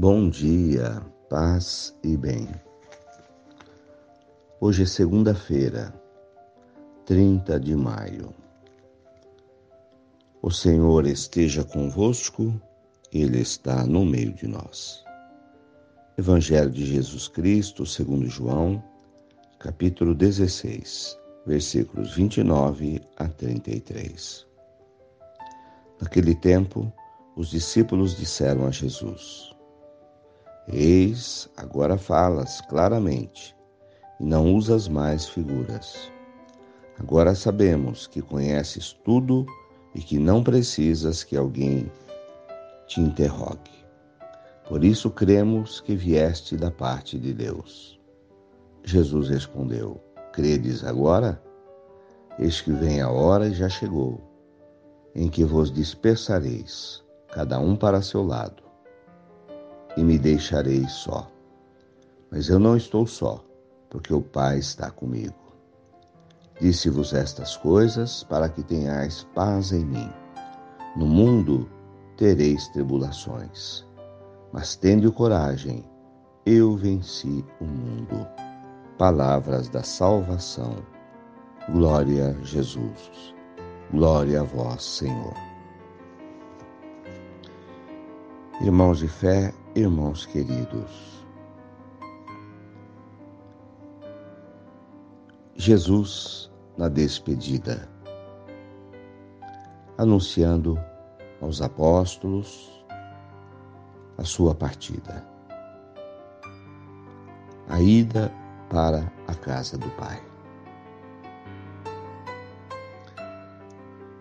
Bom dia, paz e bem. Hoje é segunda-feira, 30 de maio. O Senhor esteja convosco, Ele está no meio de nós. Evangelho de Jesus Cristo, segundo João, capítulo 16, versículos 29 a 33. Naquele tempo, os discípulos disseram a Jesus: Eis, agora falas claramente e não usas mais figuras. Agora sabemos que conheces tudo e que não precisas que alguém te interrogue. Por isso cremos que vieste da parte de Deus. Jesus respondeu: Credes agora? Eis que vem a hora e já chegou, em que vos dispersareis, cada um para seu lado e me deixarei só. Mas eu não estou só, porque o Pai está comigo. Disse-vos estas coisas para que tenhais paz em mim. No mundo tereis tribulações, mas tende coragem, eu venci o mundo. Palavras da salvação. Glória a Jesus. Glória a vós, Senhor. Irmãos de fé, irmãos queridos, Jesus na despedida, anunciando aos apóstolos a sua partida, a ida para a casa do Pai.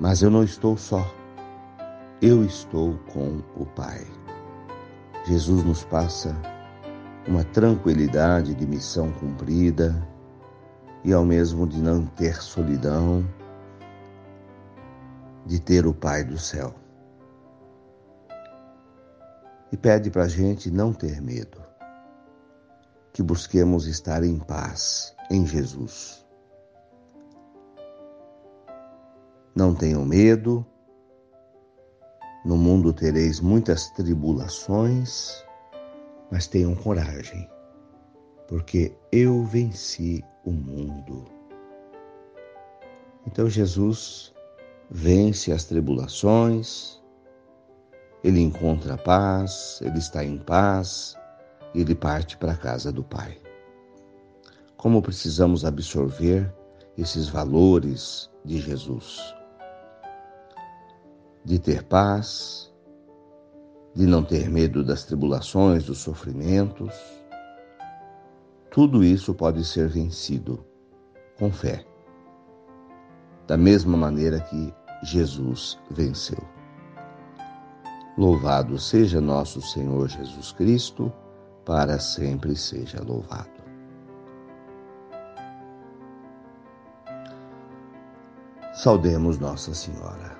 Mas eu não estou só, eu estou com o Pai. Jesus nos passa uma tranquilidade de missão cumprida e ao mesmo de não ter solidão, de ter o Pai do céu. E pede para a gente não ter medo, que busquemos estar em paz em Jesus. Não tenham medo, no mundo tereis muitas tribulações, mas tenham coragem, porque eu venci o mundo. Então Jesus vence as tribulações, ele encontra paz, ele está em paz e ele parte para a casa do Pai. Como precisamos absorver esses valores de Jesus? De ter paz, de não ter medo das tribulações, dos sofrimentos. Tudo isso pode ser vencido com fé, da mesma maneira que Jesus venceu. Louvado seja nosso Senhor Jesus Cristo, para sempre seja louvado. Saudemos Nossa Senhora.